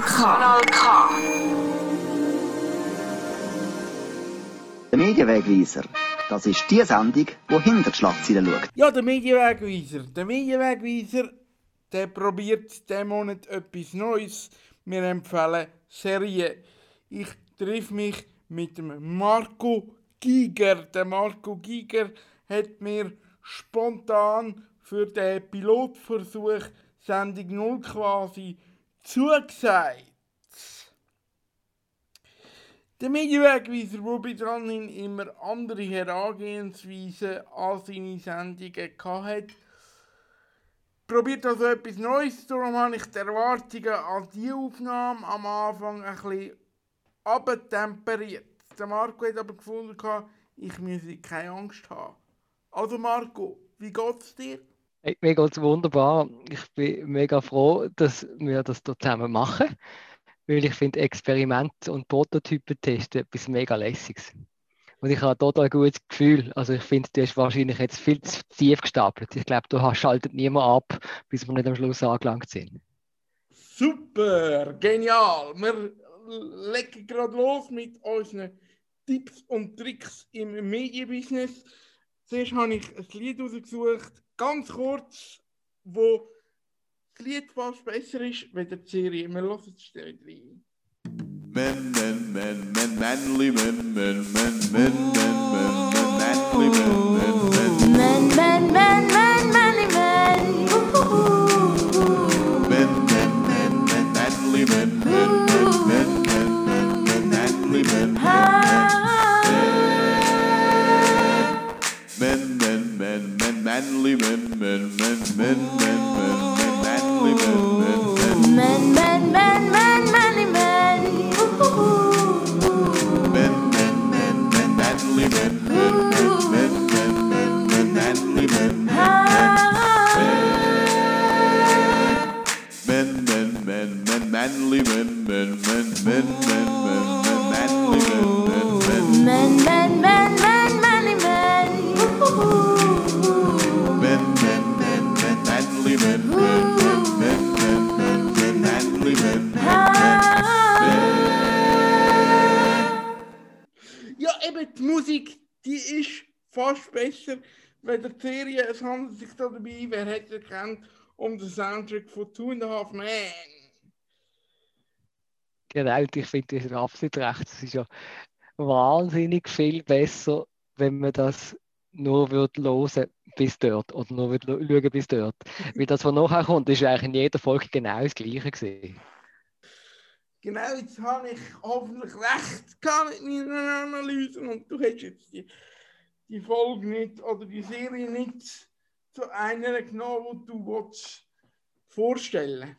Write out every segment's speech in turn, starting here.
Kanal K. Der Medienwegweiser. Das ist die Sendung, die hinter die Schlagzeilen schaut. Ja, der Medienwegweiser. Der Medienwegweiser, der probiert diesen Monat etwas Neues. Wir empfehlen Serien. Ich treffe mich mit dem Marco Giger. Der Marco Giger hat mir spontan für den Pilotversuch Sendung 0 quasi zugesagt. Der Medienwegweiser, der bei dran immer andere Herangehensweisen an seine Sendungen hatte, probiert also etwas Neues. Darum habe ich die Erwartungen an diese Aufnahme am Anfang ein bisschen abtemperiert. Der Marco hat aber gefunden, ich müsse keine Angst haben. Also Marco, wie geht's dir? Mir geht's wunderbar. Ich bin mega froh, dass wir das hier zusammen machen weil ich finde Experimente und Prototypen testen etwas mega lässiges. Und ich habe total ein gutes Gefühl. Also ich finde, du hast wahrscheinlich jetzt viel zu tief gestapelt. Ich glaube, du schaltet niemand ab, bis wir nicht am Schluss angelangt sind. Super, genial. Wir legen gerade los mit unseren Tipps und Tricks im Medienbusiness. Zuerst habe ich ein Lied ausgesucht, ganz kurz, wo das Lied fast besser ist als die Serie. Wir hören es schnell rein. Men, men, men, men, manly men, men, men, men, men, men, men, manly men, men, men, Men, men, men, men, manly men. men, men, men, men, manly men, men, men, men, men, men, men, manly men, men, men, men, men, men, men, Handelt sich da dabei, wer hätte erkannt, um den Soundtrack von Two and a Half Men. Genau, ich finde, du hast absolut recht. Es ist ja wahnsinnig viel besser, wenn man das nur würde hören bis dort oder nur würde schauen bis dort. Weil das, was nachher kommt, ist eigentlich in jeder Folge genau das Gleiche gewesen. Genau, jetzt habe ich hoffentlich recht gehabt mit meiner Analyse und du hast jetzt die, die Folge nicht oder die Serie nicht zu einer genommen, die du willst vorstellen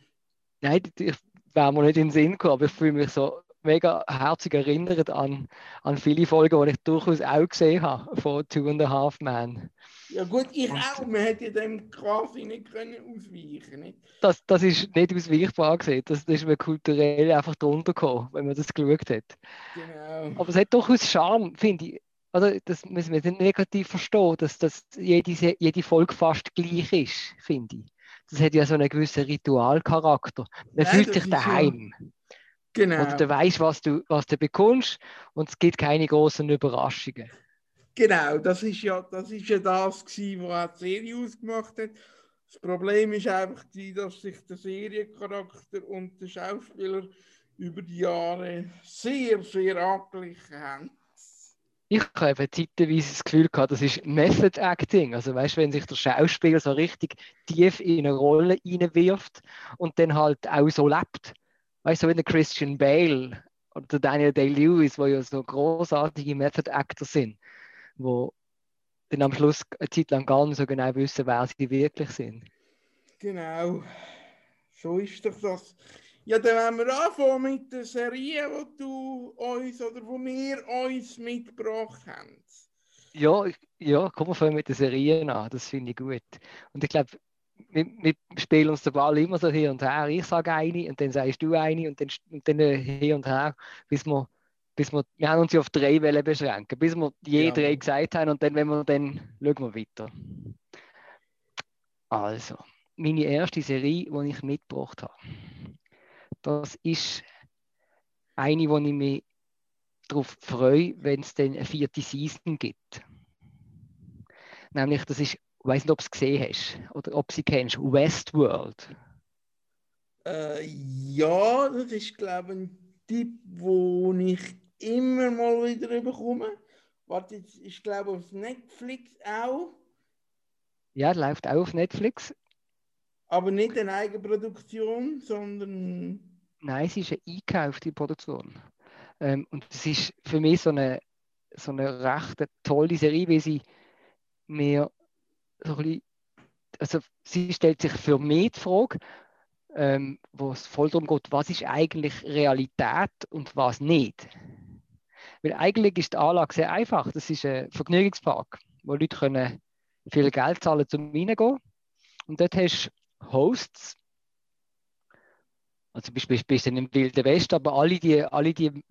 Nein, ich wäre mir nicht in den Sinn gekommen, aber ich fühle mich so mega herzlich erinnert an, an viele Folgen, die ich durchaus auch gesehen habe von Two and a Half Men. Ja gut, ich auch. Man hätte dem quasi nicht können ausweichen nicht? Das, das ist nicht ausweichbar gesehen. Das, das ist mir kulturell einfach drunter gekommen, wenn man das geschaut hat. Genau. Aber es hat durchaus Charme, finde ich. Oder das müssen wir nicht negativ verstehen, dass, dass jede, jede Folge fast gleich ist, finde ich. Das hat ja so einen gewissen Ritualcharakter. Man Nein, fühlt sich ja- daheim. Genau. Oder du weißt, was du, was du bekommst und es gibt keine großen Überraschungen. Genau, das ist ja das, ist ja das gewesen, was die Serie ausgemacht hat. Das Problem ist einfach, dass sich der Seriencharakter und der Schauspieler über die Jahre sehr, sehr angeglichen haben. Ich habe eben zeitweise das Gefühl gehabt, das ist Method Acting. Also weißt du, wenn sich der Schauspieler so richtig tief in eine Rolle hineinwirft und dann halt auch so lebt. Weißt du, so wie der Christian Bale oder der Daniel Day-Lewis, wo ja so großartige Method Actors sind, wo dann am Schluss eine Zeit lang gar nicht so genau wissen, wer sie wirklich sind. Genau, so ist doch das. Ja, dann wollen wir anfangen mit der Serie, die du uns oder wo wir uns mitgebracht haben. Ja, ja, kommen wir fangen mit den Serien an, das finde ich gut. Und ich glaube, wir, wir spielen uns den Ball immer so hin und her. Ich sage eine und dann sagst du eine und dann, und dann äh, hin und her, bis wir, bis wir, wir haben uns ja auf drei Wellen beschränken, bis wir je Ja. drei gesagt haben und dann, wenn wir dann, schauen wir weiter. Also, meine erste Serie, die ich mitgebracht habe. Das ist eine, wo ich mich darauf freue, wenn es dann eine vierte Season gibt. Nämlich, das ist, ich weiß nicht, ob du es gesehen hast oder ob du sie kennst, Westworld. Äh, ja, das ist, glaube ich, ein Tipp, wo ich immer mal wieder bekomme. Warte, jetzt ist, glaube ich, auf Netflix auch, Ja, läuft auch auf Netflix. aber nicht eine Eigenproduktion, sondern. Nein, es ist eine eingekaufte Produktion. Ähm, und es ist für mich so eine, so eine recht tolle Serie, weil sie mir so ein bisschen, also sie stellt sich für mich die Frage, ähm, wo es voll darum geht, was ist eigentlich Realität und was nicht. Weil eigentlich ist die Anlage sehr einfach. Das ist ein Vergnügungspark, wo Leute können viel Geld zahlen zum reingehen. Und dort hast du Hosts, also bist, bist, du im Wilden Westen, aber alle die, alle die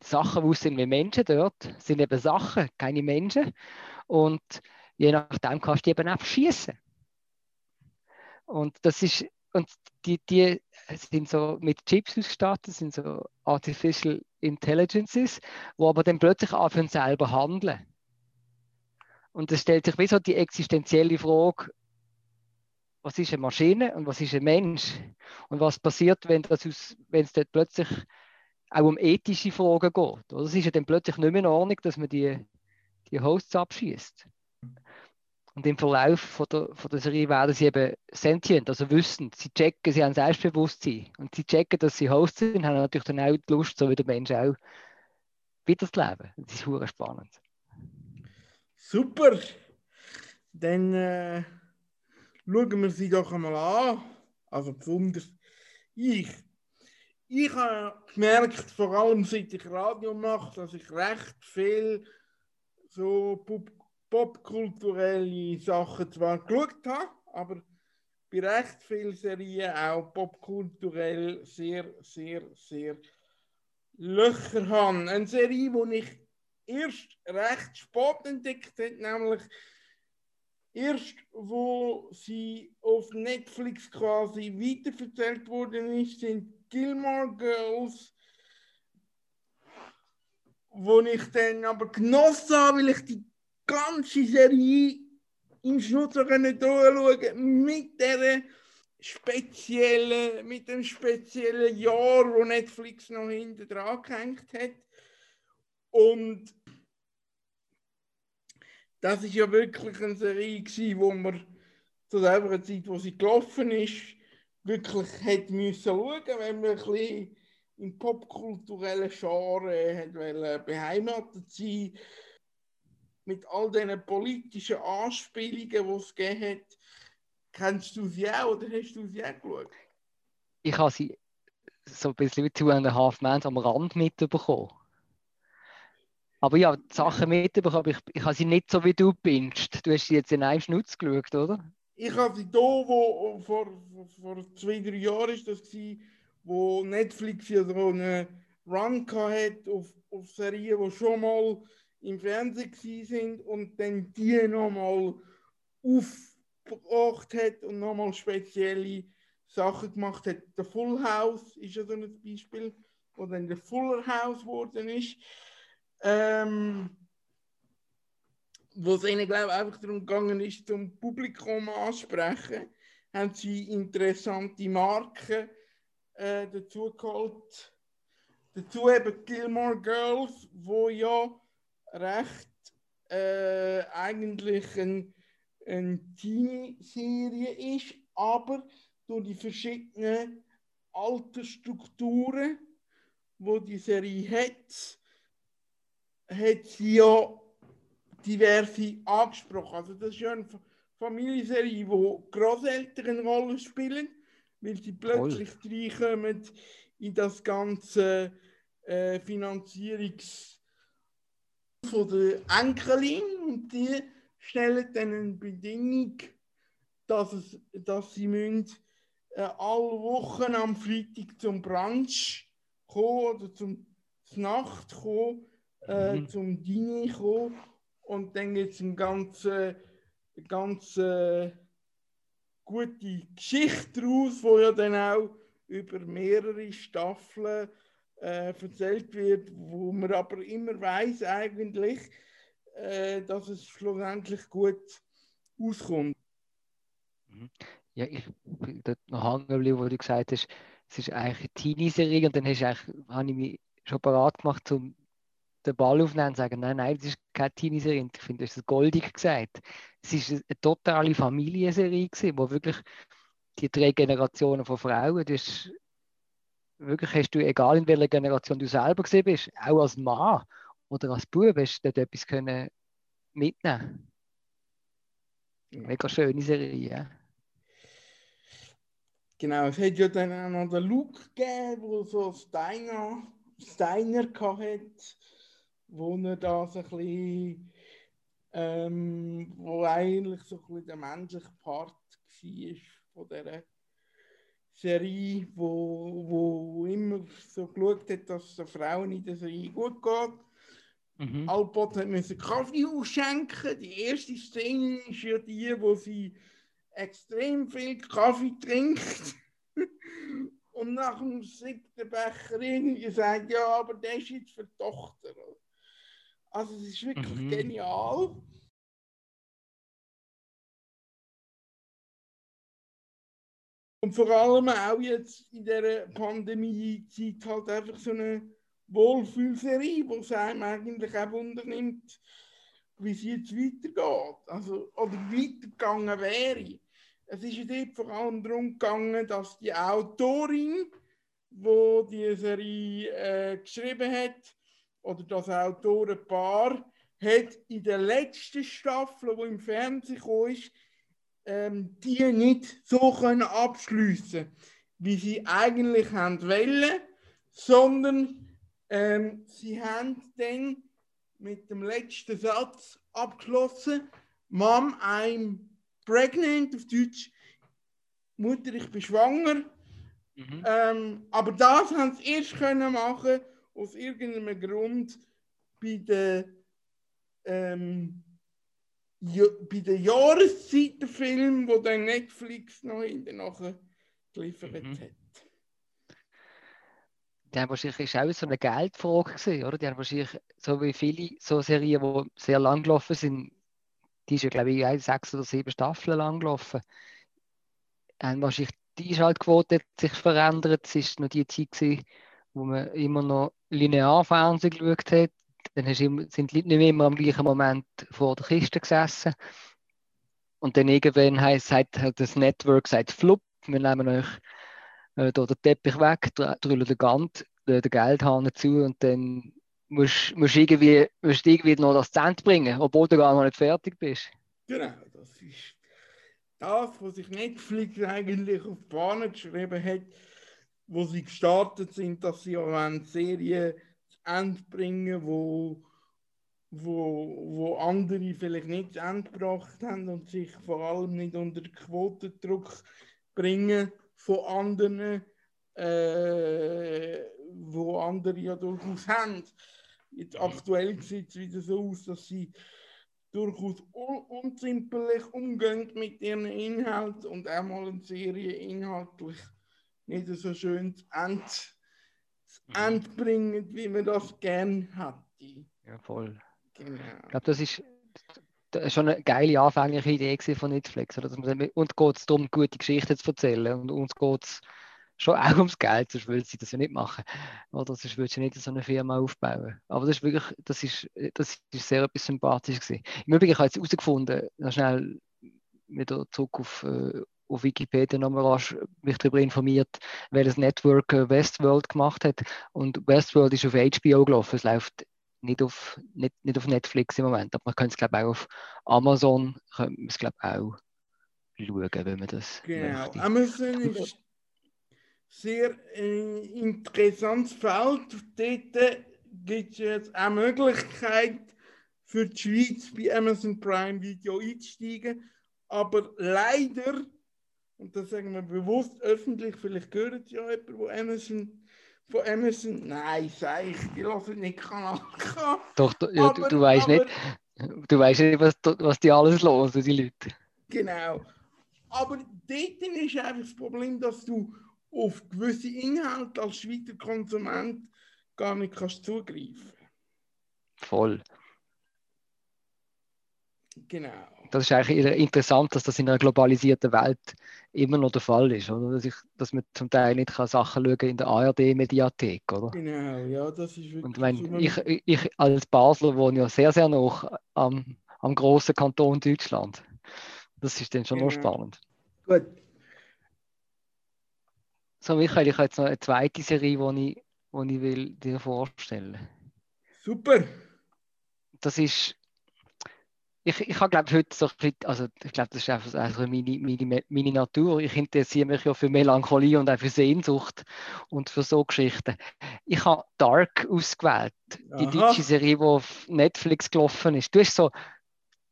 Sachen, die aussehen wie Menschen dort, sind eben Sachen, keine Menschen. Und je nachdem kannst du eben auch schießen. Und das ist, und die, die sind so mit Chips ausgestattet, sind so Artificial Intelligences, wo aber dann plötzlich anfangen selber handeln. Und es stellt sich wie so die existenzielle Frage, was ist eine Maschine und was ist ein Mensch? Und was passiert, wenn, es dort plötzlich auch um ethische Fragen geht? Oder es ist ja dann plötzlich nicht mehr in Ordnung, dass man die, die Hosts abschießt. Und im Verlauf von der, von der Serie werden sie eben sentient, also wissend. Sie checken, sie haben Selbstbewusstsein. Und sie checken, dass sie Hosts sind, haben natürlich dann auch die Lust, so wie der Mensch auch, wieder zu leben. Das ist hure spannend. Super! Dann äh, schauen wir sie doch einmal an. Also besonders ich. Ich habe gemerkt, vor allem seit ich Radio mache, dass ich recht viel so pop popkulturelle Sachen zwar geschaut habe, aber bei recht vielen Serien auch popkulturell sehr, sehr, sehr Löcher habe. Eine Serie, die ich erst recht spät entdeckt habe, nämlich erst, wo sie auf Netflix quasi weiterverzählt worden ist, sind Gilmore Girls, wo ich dann aber genossen habe, weil ich die ganze Serie im Schutz können durchschauen mit der speziellen, mit dem speziellen Jahr, wo Netflix noch hinten dran gehängt hat. Und das ist ja wirklich eine Serie gewesen, wo man zu der Zeit, wo sie gelaufen ist, wirklich hätte müssen schauen, wenn man ein bisschen im popkulturellen Genre beheimatet sein mit all diesen politischen Anspielungen, die es gegeben hat. Kennst du sie auch oder hast du sie auch geschaut? Ich habe sie so ein bisschen wie Two and a Half Men am Rand mitbekommen. Aber ja, die Sachen mitbekommen, ich, ich habe sie nicht so wie du binged. Du hast sie jetzt in einem Schnutz geschaut, oder? Ich habe sie da, wo vor, vor, zwei, drei Jahren ist das gewesen, wo Netflix ja so einen Run hat auf, auf Serien, die schon mal im Fernsehen sind und dann die nochmal aufgebracht hat und nochmal spezielle Sachen gemacht hat. Der Full House ist ja so ein Beispiel, wo dann der Fuller House geworden ist. Ähm, wo es ihnen, glaube ich, einfach darum gegangen ist, zum Publikum ansprechen, haben sie interessante Marken äh, dazu geholt. Dazu eben Gilmore Girls, wo ja recht äh, eigentlich eine ein Teenie-Serie ist, aber durch die verschiedenen Altersstrukturen, wo die Serie hat, hat sie ja diverse angesprochen. Also das ist ja eine Fa- Familienserie, wo Großeltern eine Rolle spielen, weil sie plötzlich reinkommen in das ganze äh, Finanzierungs von der Enkelin und die stellen dann eine Bedingung, dass, es, dass sie müssen, äh, alle Wochen am Freitag zum Brunch kommen oder zum Nacht kommen, äh, Mhm. zum Diner kommen und dann gibt es eine ganz, ganz äh, gute Geschichte daraus, die ja dann auch über mehrere Staffeln äh, erzählt wird, wo man aber immer weiß eigentlich, äh, dass es schlussendlich gut auskommt. Ja, ich bin dort noch hängen geblieben, wo du gesagt hast, es ist eigentlich eine Teenie-Serie und dann hast du eigentlich, habe ich mich schon parat gemacht, um den Ball aufzunehmen und sagen, nein, nein, das ist keine Teenie-Serie. Ich finde, hast es goldig gesagt. Es ist eine totale Familienserie gewesen, wo wirklich die drei Generationen von Frauen, das ist wirklich hast du, egal in welcher Generation du selber gesehen bist, auch als Mann oder als Bub, hast du dort etwas können mitnehmen. Mega schöne Serie. Ja. Genau, es hat ja dann auch noch den Luke gegeben, wo so Steiner, Steiner hatte, wo er da so ein bisschen, ähm, wo eigentlich so ein bisschen der menschliche Part war von dieser Serie, wo, wo immer so geschaut hat, dass es den Frauen in der Serie gut geht. Mhm. Alpot hat müssen Kaffee ausschenken. Die erste Szene ist ja die, wo sie extrem viel Kaffee trinkt. Und nach dem siebten Becher irgendwie sagt, ja, aber der ist jetzt für die Tochter. Also es ist wirklich Mhm. genial. Und vor allem auch jetzt in dieser Pandemie-Zeit halt einfach so eine Wohlfühlserie, wo es einem eigentlich auch wundernimmt, wie es jetzt weitergeht. Also, oder weitergegangen wäre. Es ist ja dort vor allem darum gegangen, dass die Autorin, wo die Serie äh, geschrieben hat, oder das Autorenpaar, hat in der letzten Staffel, wo im Fernsehen gekommen ist, ähm, die nicht so können abschliessen, wie sie eigentlich haben wollen, sondern ähm, sie haben dann mit dem letzten Satz abgeschlossen: Mom, I'm pregnant, auf Deutsch, Mutter, ich bin schwanger. Mhm. Ähm, aber das haben sie erst können machen aus irgendeinem Grund bei der, ähm, ja, bei der Jahreszeit der Film, wo dann Netflix noch hinterher geliefert Mhm. hat. Die haben wahrscheinlich ist auch so eine Geldfrage gewesen, oder? Die haben wahrscheinlich, so wie viele so Serien, die sehr lang gelaufen sind, die ist ja, glaube ich, sechs oder sieben Staffeln lang gelaufen, haben wahrscheinlich die Einschaltquote hat sich verändert. Es ist noch die Zeit gewesen, wo man immer noch linear Fernsehen geschaut hat. Dann sind die Leute nicht mehr immer am gleichen Moment vor der Kiste gesessen. Und dann irgendwann heisst, sagt halt das Network, sagt Flup, wir nehmen euch äh, den Teppich weg, dr- drüllen den Gant, äh, den Geldhahn zu und dann musst du irgendwie, musst irgendwie noch das Cent bringen, obwohl du gar noch nicht fertig bist. Genau, das ist das, was sich Netflix eigentlich auf die Bahn geschrieben hat, wo sie gestartet sind, dass sie auch eine Serie zu Ende bringen, wo, wo, wo andere vielleicht nicht zu Ende gebracht haben und sich vor allem nicht unter Quotendruck bringen von anderen, äh, wo andere ja durchaus haben. Jetzt aktuell sieht es wieder so aus, dass sie durchaus un unzimperlich umgehen mit ihren Inhalten und auch mal eine Serie inhaltlich nicht so schön zu Ende bringen, wie man das gern hätte. Ja, voll. Genau. Ich glaube, das ist, schon eine geile anfängliche Idee von Netflix. Oder? Dass man, und geht es darum, gute Geschichten zu erzählen. Und uns geht es schon auch ums Geld, sonst würden sie das ja nicht machen. Oder sonst würdest du nicht so eine Firma aufbauen. Aber das ist wirklich, das ist, das ist sehr etwas sympathisch gewesen. Im Übrigen, ich habe jetzt herausgefunden, schnell wieder zurück auf, äh, auf Wikipedia nochmal mich darüber informiert, welches Network äh, Westworld gemacht hat. Und Westworld ist auf HBO gelaufen. Es läuft nicht auf, nicht, nicht auf Netflix im Moment, aber man könnte es glaube ich auch auf Amazon, könnte man es glaube ich auch schauen, wenn man das Genau. möchte. Amazon ist sehr äh, interessantes Feld. Dort gibt es jetzt auch Möglichkeit für die Schweiz bei Amazon Prime Video einzusteigen. Aber leider, und das sagen wir bewusst öffentlich, vielleicht gehört ja jemand, wo Amazon von Amazon, nein, sag ich, die lassen nicht Kanal K. Doch, du, ja, Aber- du weißt aber- nicht, du weißt nicht, was, was die alles hören, die Leute. Genau. Aber dort ist einfach das Problem, dass du auf gewisse Inhalte als Schweizer Konsument gar nicht kannst zugreifen. Voll. Genau. Das ist eigentlich interessant, dass das in einer globalisierten Welt immer noch der Fall ist, oder? Dass, ich, dass man zum Teil nicht kann Sachen schauen in der ARD-Mediathek, oder? Genau, ja, das ist wirklich. Und mein, so, ich, ich als Basler wohne ja sehr, sehr noch am, am großen Kanton Deutschland. Das ist dann schon noch Genau. spannend. Gut. So, Michael, ich habe jetzt noch eine zweite Serie, die ich, die ich will dir vorstellen Super. Das ist. Ich, ich habe, glaube heute so ein bisschen, also ich glaube, das ist einfach so also meine, meine, meine Natur. Ich interessiere mich ja für Melancholie und auch für Sehnsucht und für so Geschichten. Ich habe Dark ausgewählt, die Aha. deutsche Serie, die auf Netflix gelaufen ist. Du hast so,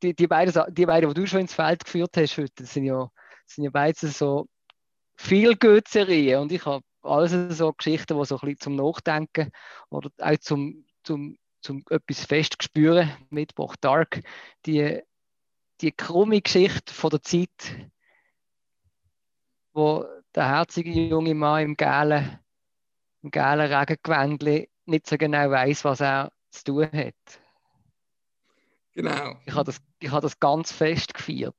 die, die, beiden, die beiden, die du schon ins Feld geführt hast heute, das sind ja, das sind ja beides so viel good serien und ich habe alles so Geschichten, die so ein bisschen zum Nachdenken oder auch zum, zum, zum etwas fest spüren mitgebracht. Dark, die, die krumme Geschichte von der Zeit, wo der herzige junge Mann im gelben, im gelben Regengewändli nicht so genau weiß, was er zu tun hat. Genau. Ich habe das, ich habe das ganz fest gefeiert.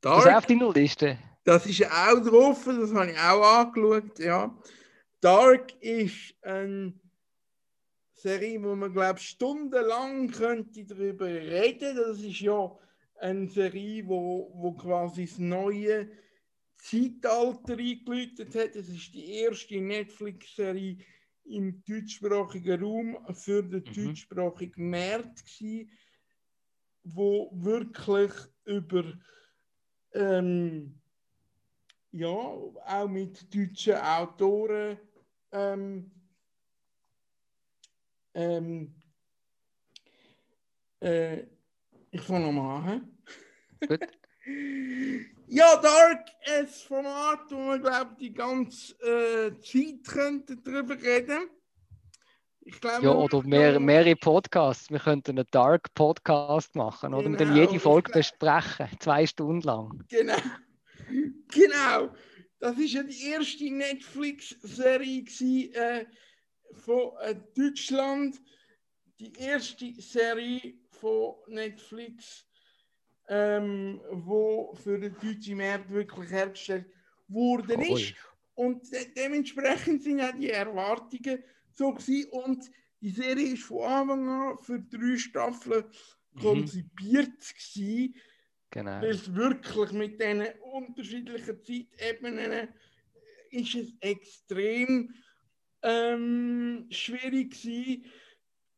Das ist auch Dark, auf deiner Liste. das ist auch drauf, das habe ich auch angeschaut, ja. Dark ist eine Serie, wo man, glaube stundenlang könnte darüber reden. Das ist ja eine Serie, wo, wo quasi das neue Zeitalter eingeläutet hat. Das ist die erste Netflix-Serie im deutschsprachigen Raum für den Mhm. deutschsprachigen Markt gewesen, wo wirklich über ähm, ja, auch mit deutschen Autoren ähm, ähm, äh, ich fange nochmal an. Gut. Ja, Dark, ein Format, wo man glaube die ganze äh, Zeit könnte darüber reden. Ich glaube, Ja, oder mehr, mehrere Podcasts. Wir könnten einen Dark Podcast machen oder? und dann Genau, jede Folge glaub- besprechen, zwei Stunden lang. Genau. Genau. Das ist ja die erste Netflix-Serie äh, von äh, Deutschland. Die erste Serie von Netflix, ähm, wo für den deutschen Markt wirklich hergestellt worden Cool. ist. Und de dementsprechend sind ja die Erwartungen so gewesen. Und die Serie ist von Anfang an für drei Staffeln Mhm. konzipiert gewesen Genau. weil es wirklich mit diesen unterschiedlichen Zeitebenen äh, ist es extrem ähm, schwierig gewesen.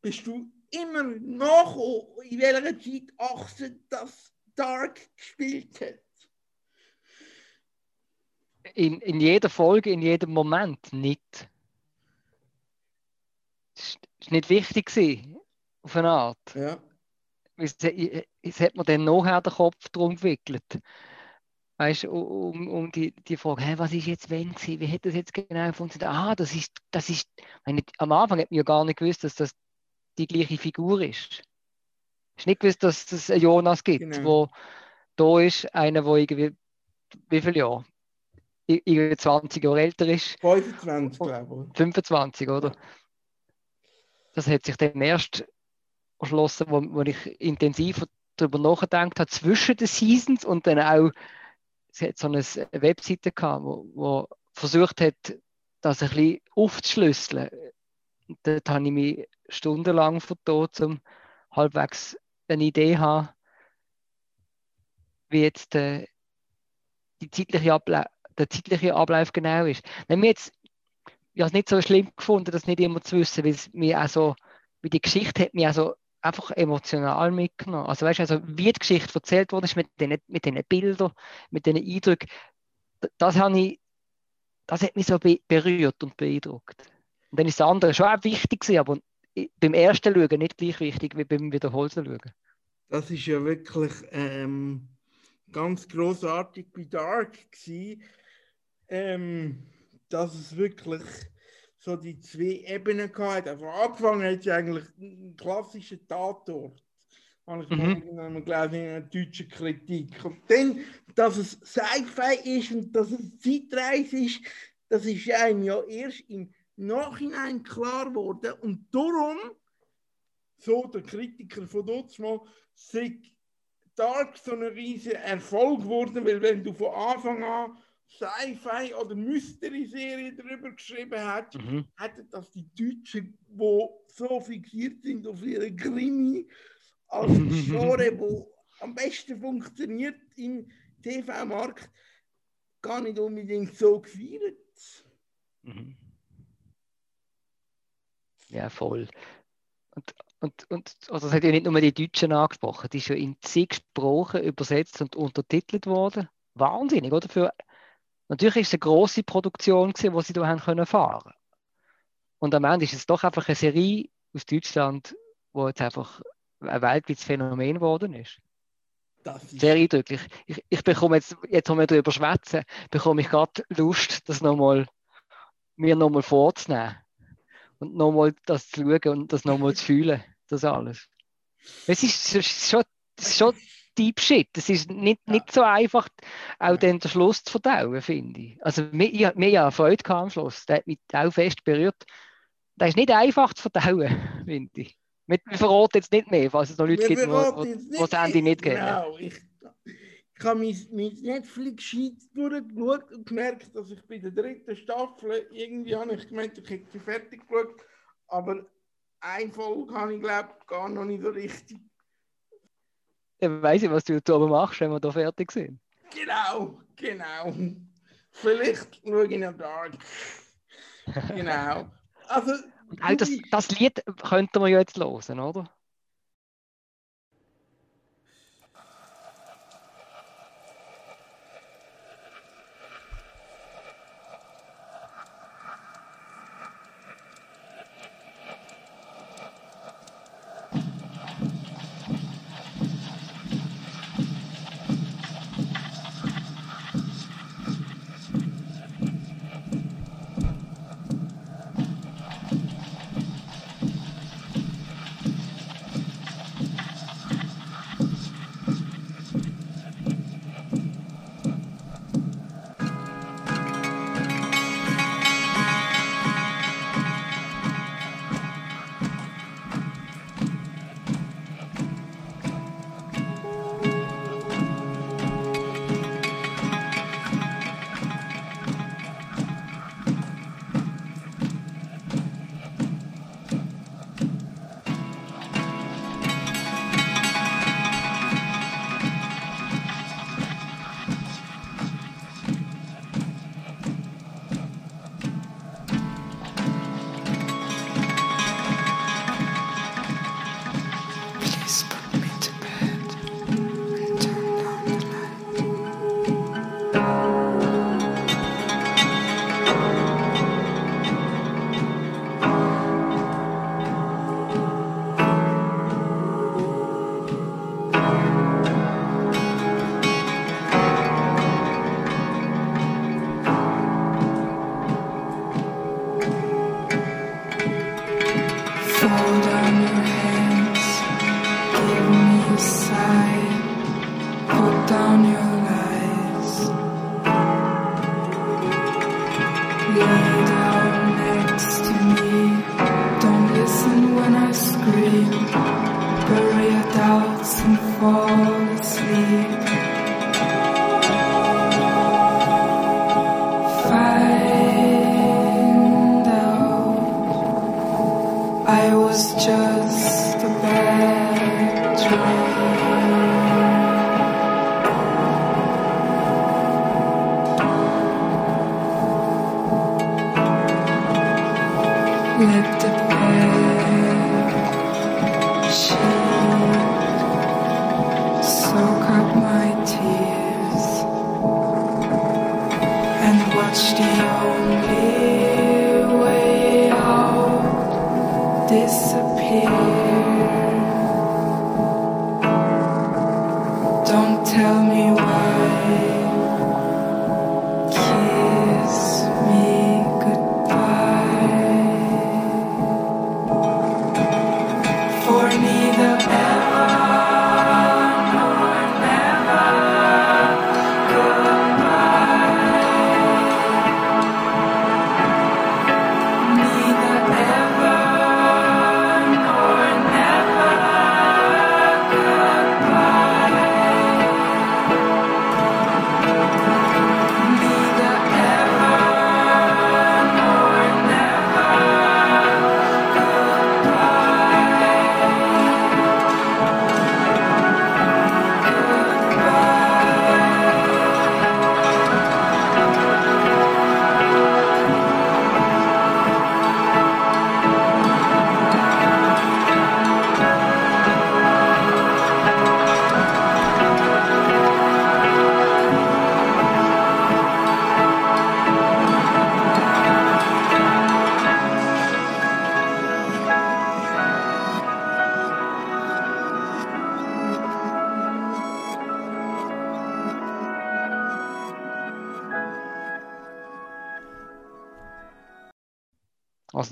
Bist du immer noch in welcher Zeitachse das Dark gespielt hat? In, in jeder Folge, in jedem Moment nicht. Es ist nicht wichtig gewesen, auf eine Art. Ja. Es, es hat mir dann nachher den Kopf drum gewickelt. Weißt um, um die, die Frage, hä, was ist jetzt wenn gewesen? Wie hat das jetzt genau funktioniert? Ah, das ist, das ist, meine, am Anfang hat man ja gar nicht gewusst, dass das die gleiche Figur ist. Ich nicht gewusst, dass es einen Jonas gibt, Genau. wo da ist, einer, der irgendwie, wie viele Jahre? Irgendwie 20 Jahre älter ist, 25, glaube ich. 25, oder? Das hat sich dann erst erschlossen, wo, wo ich intensiv darüber nachgedacht habe, zwischen den Seasons und dann auch, es hat so eine Webseite gehabt, wo, wo versucht hat, das ein bisschen aufzuschlüsseln. Und dort habe ich mich stundenlang vertan, um halbwegs eine Idee zu haben, wie jetzt der, die zeitliche der zeitliche Ablauf genau ist. Wir jetzt ich habe es nicht so schlimm gefunden, das nicht immer zu wissen, weil es mir also, wie die Geschichte hat mich also einfach emotional mitgenommen. Also weißt du, also wie die Geschichte erzählt ist mit den, mit den Bildern, mit den Eindrücken, das habe ich, das hat mich so be berührt und beeindruckt. Und dann ist das andere schon auch wichtig gewesen, aber beim ersten Schauen nicht gleich wichtig wie beim Wiederholten Schauen. Das ist ja wirklich ähm, ganz großartig bei Dark gewesen, ähm, dass es wirklich so die zwei Ebenen gehabt. Also angefangen hat ja eigentlich ein klassischer Tatort. Habe ich Mhm. gelesen in einer deutschen Kritik. Und dann, dass es Sci-Fi ist und dass es Zeitreise ist, Das ist einem ja erst im Nachhinein klar geworden und darum, so der Kritiker von mal, sei Dark so ein riesiger Erfolg geworden, weil wenn du von Anfang an Sci-Fi oder Mystery-Serie darüber geschrieben hast, Mhm. hätten das die Deutschen, die so fixiert sind auf ihre Krimi, als Genre, wo am besten funktioniert im TV-Markt, gar nicht unbedingt so gefeiert. Mhm. Ja, voll. Und, und, und also das hat ja nicht nur die Deutschen angesprochen, die ist ja in zig Sprachen übersetzt und untertitelt worden. Wahnsinnig, oder? Für, natürlich ist es eine grosse Produktion, gewesen, die sie da haben können fahren. Und am Ende ist es doch einfach eine Serie aus Deutschland, wo jetzt einfach ein weltweites Phänomen geworden ist. Sehr eindrücklich. Ich, ich bekomme jetzt, jetzt, wo wir darüber schwätzen, bekomme ich gerade Lust, das nochmal, mir nochmal vorzunehmen. Und nochmal das zu schauen und das nochmal zu fühlen, das alles. Es ist, es ist schon, es ist schon Deep Shit. Es ist nicht, nicht so einfach, auch dann den Schluss zu verdauen, finde ich. Also, mir, ich, mir ja Freude gehabt am Schluss. Der hat mich auch fest berührt. Der ist nicht einfach zu verdauen, finde ich. Wir verraten jetzt nicht mehr, falls es noch Leute Wir gibt, die das Ende nicht kennen. Genau, ich, ich habe mein, mein Netflix-Sheet durchgeschaut und gemerkt, dass ich bei der dritten Staffel irgendwie habe ich gemeint, ich hätte sie fertig geschaut, aber eine Folge habe ich glaube gar noch nicht so richtig. Dann weiss ich, was du da oben machst, wenn wir da fertig sind. Genau, genau. Vielleicht schaue ich noch Dark. Genau. Also, auch das, das Lied könnten wir ja jetzt hören, oder?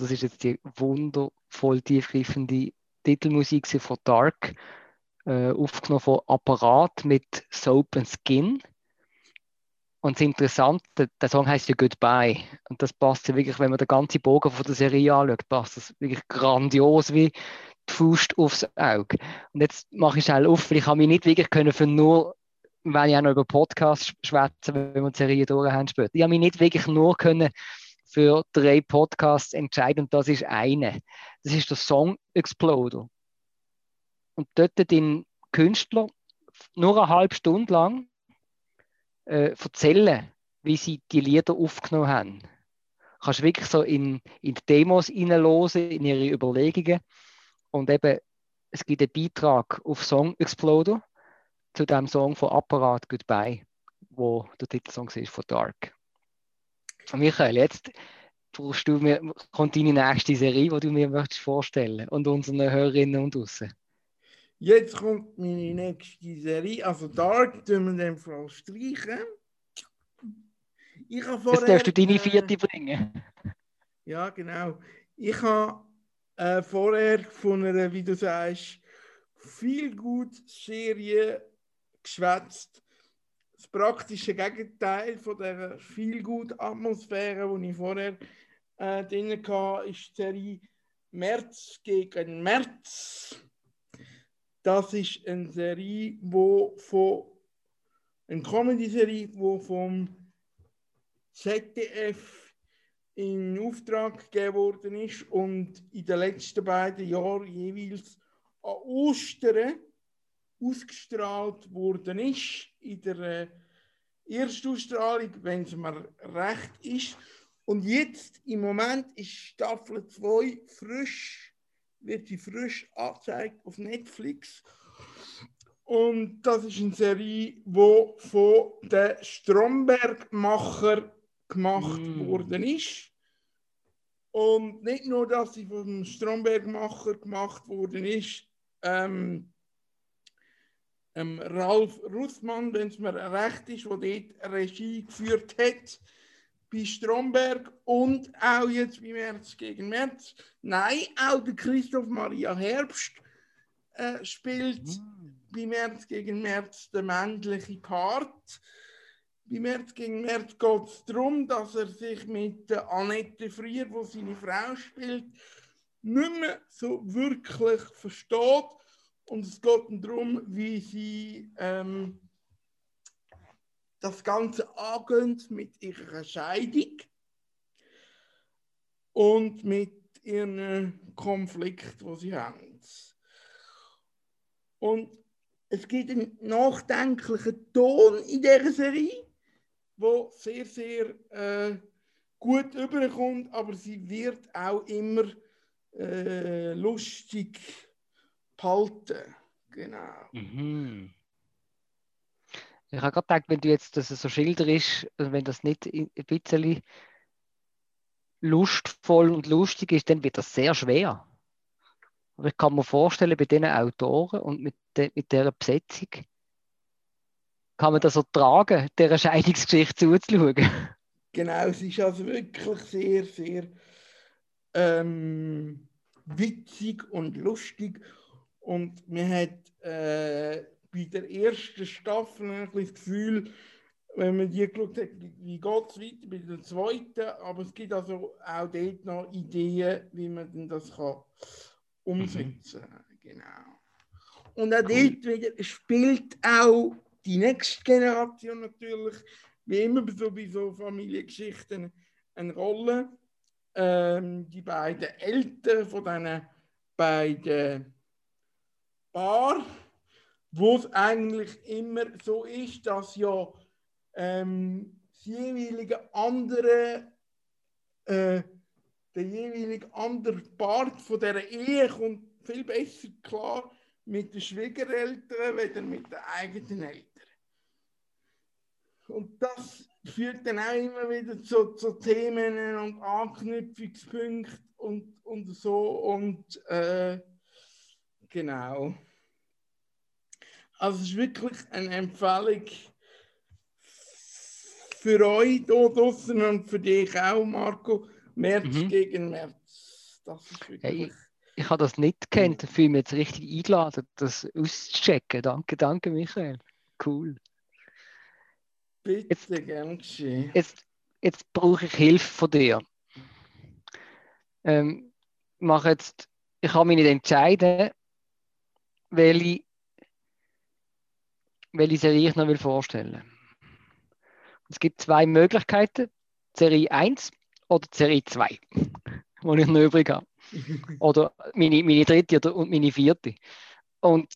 Also das ist jetzt die wundervoll tiefgreifende Titelmusik von Dark, äh, aufgenommen von Apparat mit Soap and Skin. Und das Interessante, der Song heißt ja Goodbye. Und das passt ja wirklich, wenn man den ganzen Bogen von der Serie anschaut, passt das wirklich grandios wie die Faust aufs Auge. Und jetzt mache ich schnell auf, weil ich habe mich nicht wirklich können für nur, wenn ich auch noch über Podcasts schwätze, wenn wir die Serie durch haben. Ich habe mich nicht wirklich nur können für drei Podcasts entscheiden und das ist eine. Das ist der Song Exploder. Und dort den Künstler nur eine halbe Stunde lang äh, erzählen, wie sie die Lieder aufgenommen haben. Du kannst wirklich so in, in die Demos hineinlosen, in ihre Überlegungen. Und eben, es gibt einen Beitrag auf Song Exploder zu dem Song von Apparat Goodbye, wo der Titelsong ist von Dark. Michael, jetzt brauchst du mir, kommt deine nächste Serie, die du mir möchtest vorstellen und unseren Hörerinnen und außen. Jetzt kommt meine nächste Serie. Also Dark tun wir in dem Fall streichen. Ich habe vorher, Jetzt darfst du deine äh, vierte bringen. Ja, genau. Ich habe äh, vorher von einer, wie du sagst, viel gut Serie geschwätzt. Das praktische Gegenteil von der viel gut Atmosphäre, die ich vorher äh, drin hatte, ist die Serie März gegen März. Das ist eine Serie, wo von eine Comedy-Serie, wo vom ZDF in Auftrag gegeben worden ist und in den letzten beiden Jahren jeweils an Ostern ausgestrahlt worden ist. In der äh, Erstausstrahlung, wenn es mir recht ist. Und jetzt im Moment ist Staffel 2 frisch, wird sie frisch angezeigt auf Netflix. Und das ist eine Serie, die von den Stromberg-Macher gemacht Mm. worden ist. Und nicht nur, dass sie vom Stromberg-Macher gemacht worden ist, ähm, ähm, Ralf Russmann, wenn es mir recht ist, der dort Regie geführt hat, bei Stromberg und auch jetzt bei März gegen März. Nein, auch der Christoph Maria Herbst äh, spielt bei März gegen März der männliche Part. Bei März gegen März geht es darum, dass er sich mit der Annette Frier, wo seine Frau spielt, nicht mehr so wirklich versteht. Und es geht darum, wie sie ähm, das Ganze angehen mit ihrer Scheidung und mit ihren Konflikt, wo sie haben. Und es gibt einen nachdenklichen Ton in dieser Serie, wo sehr, sehr äh, gut überkommt, aber sie wird auch immer äh, lustig behalten. Genau. Mhm. Ich habe gerade gedacht, wenn du jetzt das so schilderst, also wenn das nicht ein bisschen lustvoll und lustig ist, dann wird das sehr schwer. Aber ich kann mir vorstellen, bei diesen Autoren und mit, de, mit dieser Besetzung kann man das so tragen, dieser Scheidungsgeschichte zuzuschauen. Genau, es ist also wirklich sehr, sehr ähm, witzig und lustig. Und man hat äh, bei der ersten Staffel ein bisschen das Gefühl, wenn man die geschaut hat, wie, geht es weiter bei der zweiten. Aber es gibt also auch dort noch Ideen, wie man denn das kann umsetzen kann. Genau. Und auch Cool. dort wieder spielt auch die nächste Generation natürlich, wie immer so bei so Familiengeschichten, eine Rolle. Ähm, die beiden Eltern von diesen beiden Paar, wo es eigentlich immer so ist, dass ja ähm, das jeweilige andere, äh, der jeweilige andere Part von der Ehe kommt viel besser klar mit den Schwiegereltern, weder mit den eigenen Eltern. Und das führt dann auch immer wieder zu, zu Themen und Anknüpfungspunkten und, und so. Und äh, genau. Also es ist wirklich eine Empfehlung für euch hier draußen und für dich auch, Marco. März Mhm. gegen März. Das ist Hey, wirklich. ich habe das nicht gekannt, fühle mich jetzt richtig eingeladen, das auszuchecken. Danke, danke, Michael. Cool. Bitte, gern geschehen. Jetzt, jetzt brauche ich Hilfe von dir. Ähm, ich mache jetzt, ich kann mich nicht entscheiden, welche, welche Serie ich noch will vorstellen Es gibt zwei Möglichkeiten, Serie 1 oder Serie 2, die ich noch übrig habe. Oder meine, meine dritte oder, und meine vierte. Und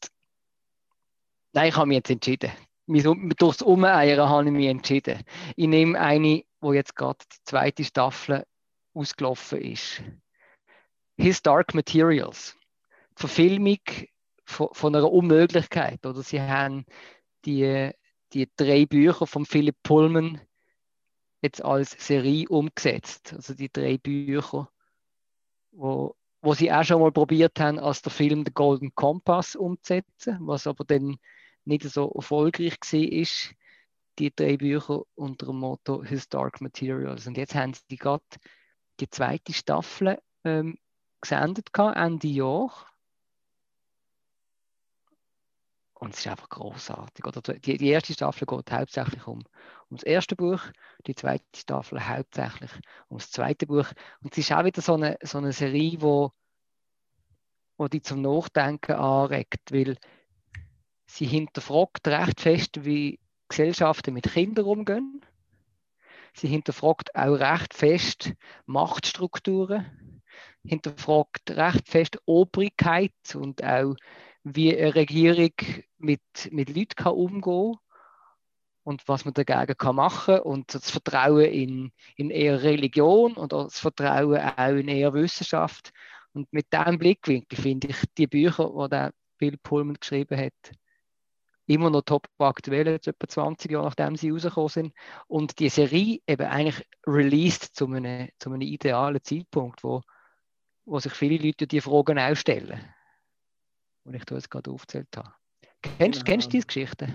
nein, ich habe mich jetzt entschieden. Um- Durchs Umeiern habe ich mich entschieden. Ich nehme eine, wo jetzt gerade die zweite Staffel ausgelaufen ist. His Dark Materials. Die Verfilmung von, von einer Unmöglichkeit. Oder sie haben die, die drei Bücher von Philip Pullman jetzt als Serie umgesetzt. Also die drei Bücher, wo, wo sie auch schon mal probiert haben, als der Film The Golden Compass umzusetzen, was aber dann nicht so erfolgreich war, ist, die drei Bücher unter dem Motto His Dark Materials. Und jetzt haben sie gerade die zweite Staffel ähm, gesendet Ende Jahr. Und es ist einfach großartig. Die, die erste Staffel geht hauptsächlich um, um das erste Buch, die zweite Staffel hauptsächlich um das zweite Buch. Und es ist auch wieder so eine, so eine Serie, wo, wo die zum Nachdenken anregt, weil sie hinterfragt recht fest, wie Gesellschaften mit Kindern umgehen. Sie hinterfragt auch recht fest Machtstrukturen, hinterfragt recht fest Obrigkeit und auch, wie eine Regierung mit, mit Leuten kann umgehen und was man dagegen kann machen und das Vertrauen in, in eher Religion und das Vertrauen auch in eher Wissenschaft. Und mit diesem Blickwinkel finde ich die Bücher, die der Bill Pullman geschrieben hat, immer noch top aktuell, jetzt etwa 20 Jahre nachdem sie rausgekommen sind. Und die Serie eben eigentlich released zu einem, zu einem idealen Zeitpunkt, wo, wo sich viele Leute die Fragen auch stellen, die ich jetzt gerade aufgezählt habe. Kennst, Genau. kennst du diese Geschichte?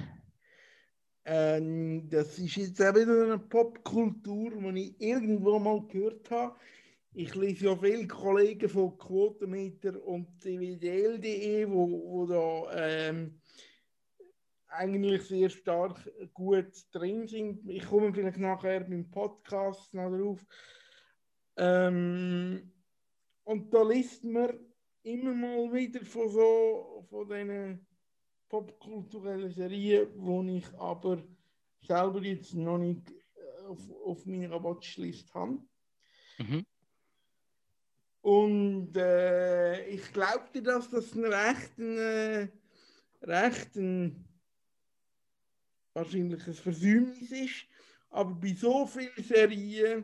Ähm, das ist jetzt auch wieder eine Popkultur, die ich irgendwo mal gehört habe. Ich lese ja viele Kollegen von Quotenmeter und CWDL.de, wo, wo da ähm, eigentlich sehr stark gut drin sind. Ich komme vielleicht nachher beim Podcast noch drauf. Ähm, und da liest man immer mal wieder von so von diesen popkulturellen Serien, wo ich aber selber jetzt noch nicht äh, auf, auf meiner Watchlist habe. Mhm. Und äh, ich glaubte, dass das ein recht ein, äh, recht ein wahrscheinlich ein Versäumnis ist. Aber bei so vielen Serien,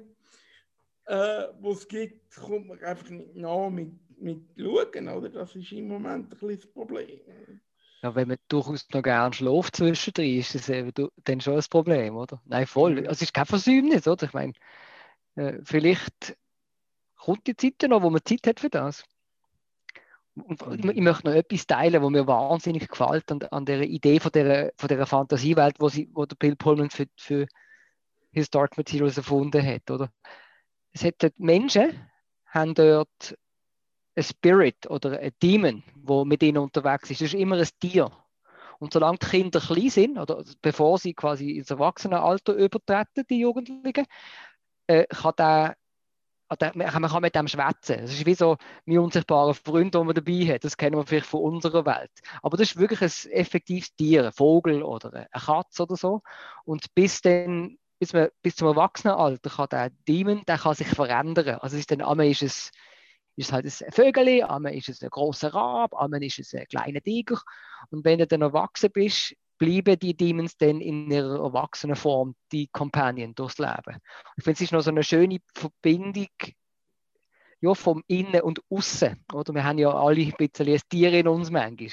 äh, wo es gibt, kommt man einfach nicht nach mit, mit schauen, oder? Das ist im Moment ein bisschen das Problem. Ja, wenn man durchaus noch gerne schläft zwischendrin, ist das eben dann schon ein Problem, oder? Nein, voll. Also es ist kein Versäumnis, oder? Ich meine, äh, vielleicht kommt die Zeit ja noch, wo man Zeit hat für das. Und ich, Mhm. ich möchte noch etwas teilen, was mir wahnsinnig gefällt an, an der Idee von der, von der Fantasiewelt, wo, sie, wo der Bill Pullman für, für His Dark Materials erfunden hat, oder? Es hat dort Menschen, haben dort ein Spirit oder ein Demon, wo mit ihnen unterwegs ist. Das ist immer ein Tier. Und solange die Kinder klein sind, oder bevor sie quasi ins Erwachsenenalter übertreten, die Jugendlichen, äh, kann der, man kann mit dem schwätzen. Das ist wie so mein unsichtbarer Freund, den man dabei hat. Das kennen wir vielleicht von unserer Welt. Aber das ist wirklich ein effektives Tier, ein Vogel oder eine Katze oder so. Und bis dann, bis, man, bis zum Erwachsenenalter kann der Demon, der kann sich verändern. Also es ist dann einmal ist es ist es halt ein Vögel, einmal ist es ein großer Rab, einmal ist es ein kleiner Tiger. Und wenn du dann erwachsen bist, bleiben die Demons dann in ihrer erwachsenen Form die Companion durchs Leben. Ich finde, es ist noch so eine schöne Verbindung ja, vom Innen und Aussen. Oder? Wir haben ja alle ein bisschen ein Tier in uns manchmal.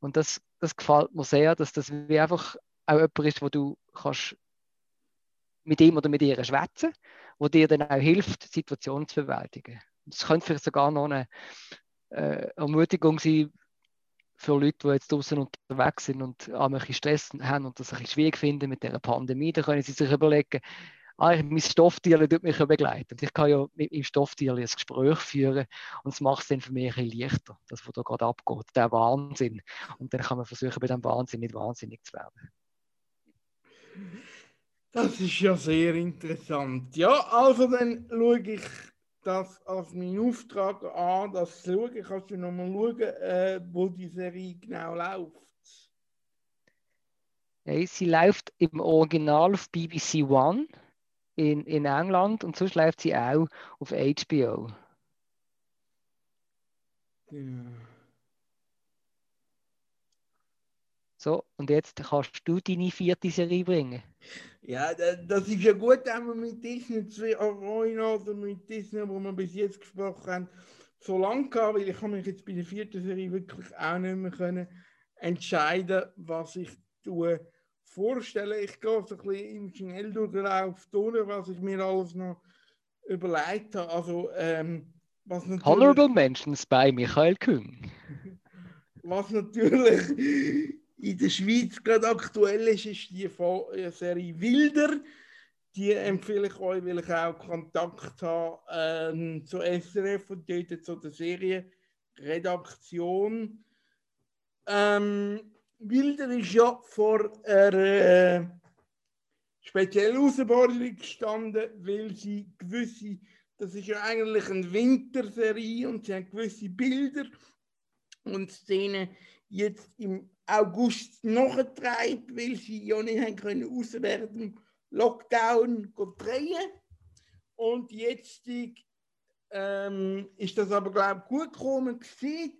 Und das, das gefällt mir sehr, dass das wie einfach auch jemand ist, wo du kannst mit ihm oder mit ihr schwätzen, wo dir dann auch hilft, die Situation zu bewältigen. Das könnte vielleicht sogar noch eine äh, Ermutigung sein für Leute, die jetzt draußen unterwegs sind und auch ein bisschen Stress haben und das ein bisschen schwierig finden mit der Pandemie. Da können sie sich überlegen, ah, mein Stofftierchen tut mich ja begleiten. Und ich kann ja mit meinem Stofftierchen ein Gespräch führen und es macht es dann für mich ein bisschen leichter, das, was da gerade abgeht, der Wahnsinn. Und dann kann man versuchen, bei dem Wahnsinn nicht wahnsinnig zu werden. Das ist ja sehr interessant. Ja, also dann schaue ich das als meinen Auftrag an, das zu schauen. Kannst du nochmal schauen, äh, wo die Serie genau läuft? Ja, sie läuft im Original auf BBC One in, in England und sonst läuft sie auch auf HBO. Genau. So, und jetzt kannst du deine vierte Serie bringen. Ja, da- das ist ja gut, wenn wir mit Disney zwei Arena oder mit Disney, wo wir bis jetzt gesprochen haben, so lange gehabt, weil ich habe mich jetzt bei der vierten Serie wirklich auch nicht mehr können entscheiden, was ich tue, vorstelle. Ich gehe so ein bisschen im Schnelldurchlauf durch, was ich mir alles noch überlegt habe. Also, ähm, was natürlich, Honorable Mentions bei Michael Küng. was natürlich in der Schweiz gerade aktuell ist, ist die äh, Serie Wilder. Die empfehle ich euch, weil ich auch Kontakt habe ähm, zu SRF und dort zu der Serienredaktion. Ähm, Wilder ist ja vor einer äh, speziellen Herausforderung gestanden, weil sie gewisse, das ist ja eigentlich eine Winterserie und sie haben gewisse Bilder und Szenen jetzt im August nachtreibt, weil sie ja nicht können außer während dem Lockdown drehen. Und jetzt ähm, ist das aber, glaube ich, gut gekommen. gewesen.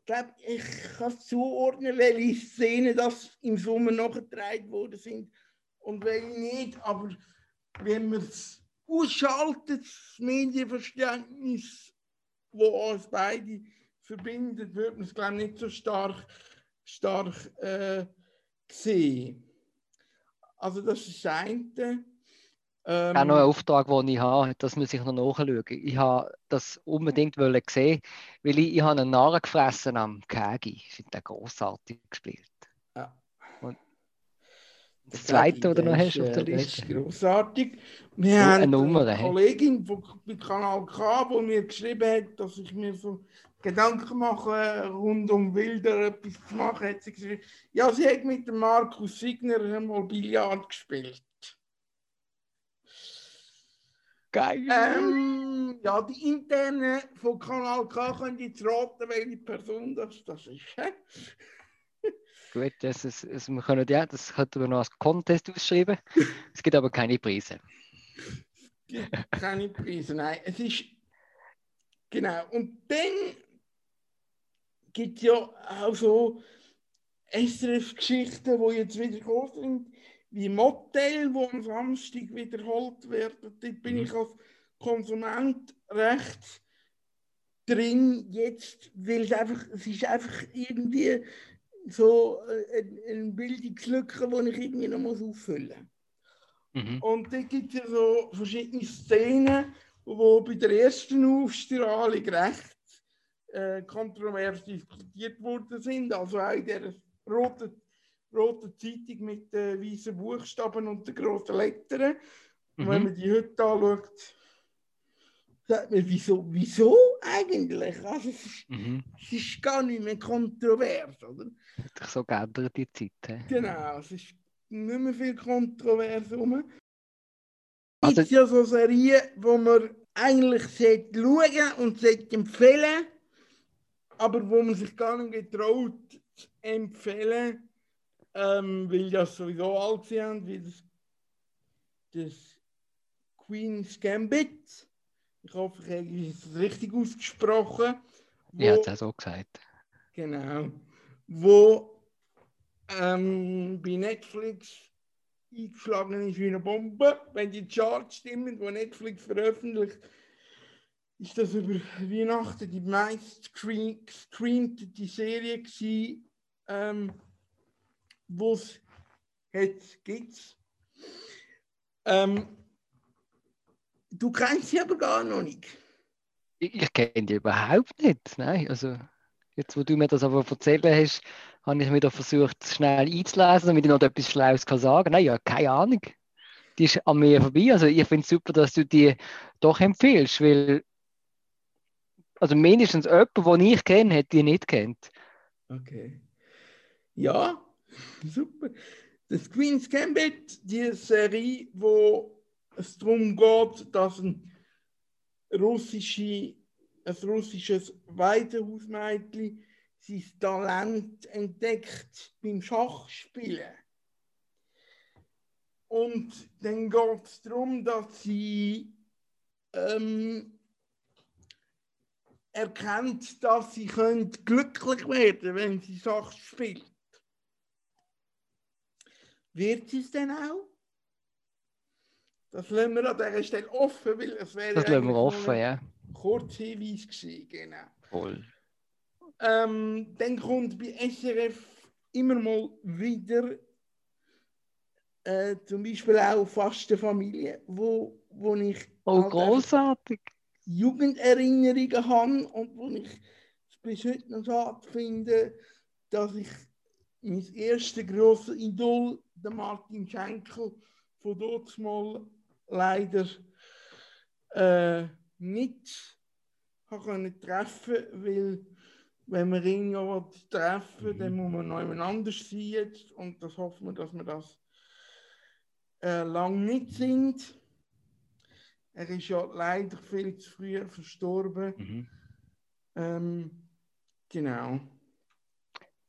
Ich glaube, ich kann zuordnen, welche Szenen das im Sommer nachgetragen worden sind und welche nicht. Aber wenn man es ausschaltet, das Medienverständnis, wo uns beide verbindet, wird man es, glaube ich, nicht so stark, stark äh, sehen. Also das ist das eine. Ähm, Auch noch ein Auftrag, den ich habe, das muss ich noch nachschauen. Ich habe das unbedingt wollen sehen, weil ich, ich habe einen Narren gefressen am Kegi. Ich finde den großartig gespielt. Ja. Und das zweite, oder noch hast auf der äh, Das Liste? ist grossartig. Wir So haben eine Nummer, eine? Kollegin von, Kanal K, die mir geschrieben hat, dass ich mir so Gedanken mache, rund um Wilder etwas zu machen. Hat sie geschrieben, ja, sie hat mit dem Markus Signer einmal Billard gespielt. Geil! Ähm, ja, die interne von Kanal K können jetzt raten, welche Person das, das ist. Gut, das ist, das, wir können, ja, das könnten wir noch als Contest ausschreiben. Es gibt aber keine Preise. gibt keine Preise. Nein, es ist. Genau. Und dann gibt ja auch so SRF-Geschichten, die jetzt wieder gekommen sind, wie Motel, wo am Samstag wiederholt werden. Dort bin Mhm. ich als Konsument recht drin jetzt, weil es einfach, es ist einfach irgendwie so äh, eine, eine Bildungslücke, die ich irgendwie noch muss auffüllen muss. Mhm. Und da gibt es ja so verschiedene Szenen, wo bei der ersten Aufstrahlung recht äh, kontrovers diskutiert worden sind. Also auch in der roten, roten Zeitung mit den weißen Buchstaben und den grossen Lettern. Und wenn Mhm. man die heute anschaut, sagt man, wieso, wieso eigentlich? Also, es, ist, Mhm. es ist gar nicht mehr kontrovers, oder? Hat sich so geändert die Zeit. hä? Genau, es ist nicht mehr viel kontrovers rum. Es Also- gibt ja so Serien, wo man eigentlich sollte schauen und sollte empfehlen, aber wo man sich gar nicht getraut zu empfehlen, ähm, weil ja sowieso alt sind, wie das, das Queen's Gambit. Ich hoffe, ich habe es richtig ausgesprochen. Wo- es auch so gesagt. Genau. Wo ähm, bei Netflix eingeschlagen ist wie eine Bombe. Wenn die Charts stimmen, die Netflix veröffentlicht, ist das über Weihnachten die meist gestreamte Serie gewesen, ähm, wo es jetzt gibt. Ähm, du kennst sie aber gar noch nicht. Ich, ich kenne die überhaupt nicht. Nein, also jetzt, wo du mir das aber erzählt hast, habe ich wieder versucht, schnell einzulesen, damit ich noch etwas Schlaues kann sagen. Nein, ja, keine Ahnung. die ist an mir vorbei. Also ich finde es super, dass du die doch empfiehlst, weil also mindestens jemand, den ich kenne, hat die nicht kennt. Okay. Ja, super. Das Queen's Gambit, die Serie, wo es darum geht, dass ein, russische, ein russisches Waisenhausmädchen sein Talent entdeckt beim Schachspielen. Und dann geht es darum, dass sie ähm, erkennt, dass sie könnt glücklich werden wenn sie Schach spielt. Wird sie es denn auch? Das lassen wir an dieser Stelle offen, weil es wäre Das lassen wir offen, ja. kurzer Hinweis gewesen, genau. Voll. Ähm, dann kommt bei SRF immer mal wieder äh, zum Beispiel auch faste Familie, wo, wo ich Oh, halt großartig. Jugenderinnerungen habe und wo ich es bis heute noch schade finde, dass ich mein erster grosser Idol, der Martin Schenkel, von dort mal leider äh, nicht können treffen weil wenn man ihn ja treffen will, dann muss man noch jemand anders sein jetzt und das hoffen wir, dass wir das äh, lang nicht sind. Er ist ja leider viel zu früh verstorben. Mhm. Ähm, genau.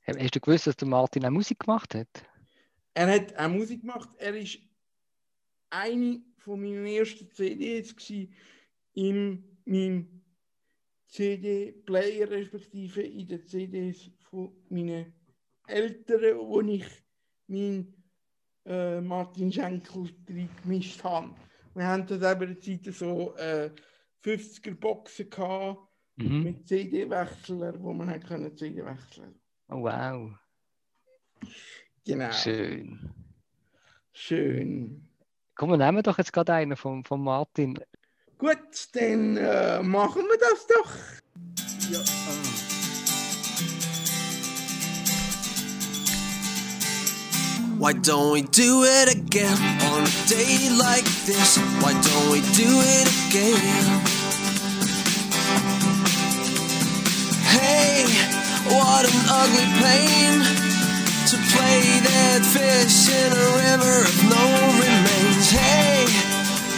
Hast du gewusst, dass der Martin auch Musik gemacht hat? Er hat auch Musik gemacht. Er ist eine von meinen ersten CDs gewesen in meinem CD-Player, respektive in den CDs von meinen Eltern, wo ich meinen äh, Martin Schenkel drin gemischt habe. Wir haben das eben eine Zeit so äh, 50er Boxen gehabt, Mhm. mit CD-Wechsler, wo man hat können CD wechseln. Oh, wow. Genau. Schön. Schön. Komm, wir nehmen doch jetzt gerade einen von, von Martin. Gut, dann äh, machen wir das doch. Ja, Why don't we do it again on a day like this? Why don't we do it again? Hey, what an ugly pain to play that fish in a river of no remains. Hey,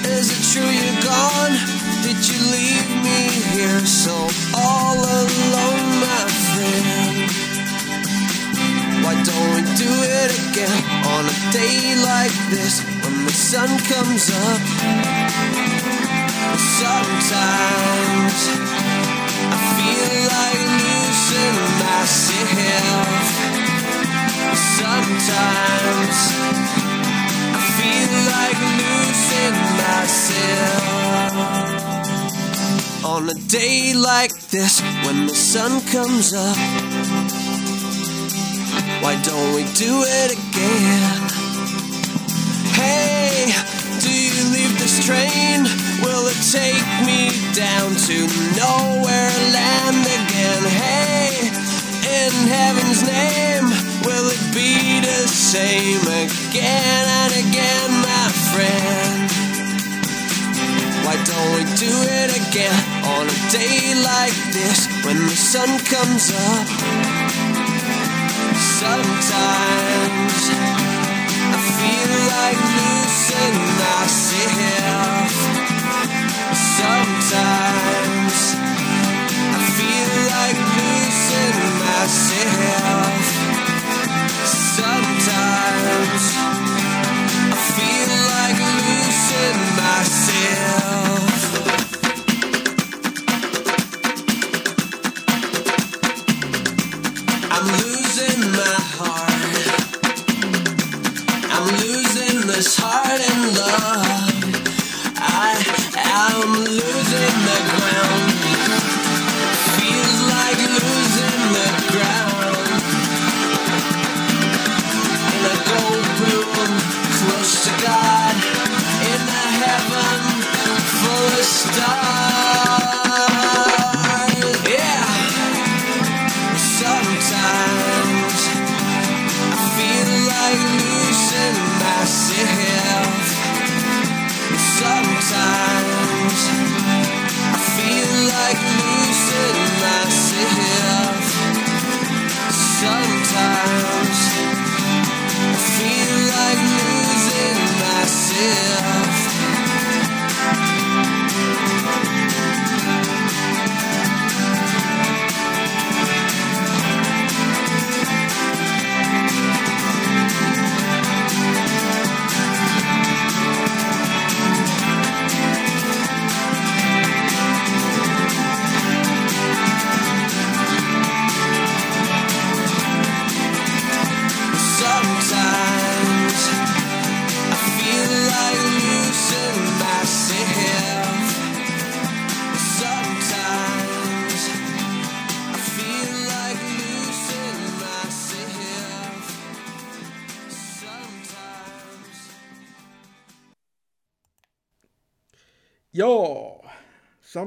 is it true you're gone? Did you leave me here so all alone, day like this when the sun comes up? Sometimes I feel like losing myself. Sometimes I feel like losing myself. On a day like this when the sun comes up. Why don't we do it again? Hey, do you leave this train? Will it take me down to nowhere land again? Hey, in heaven's name, will it be the same again and again, my friend? Why don't we do it again on a day like this when the sun comes up? Sometimes feel like losing myself. Sometimes I feel like losing myself. Sometimes I feel like losing myself.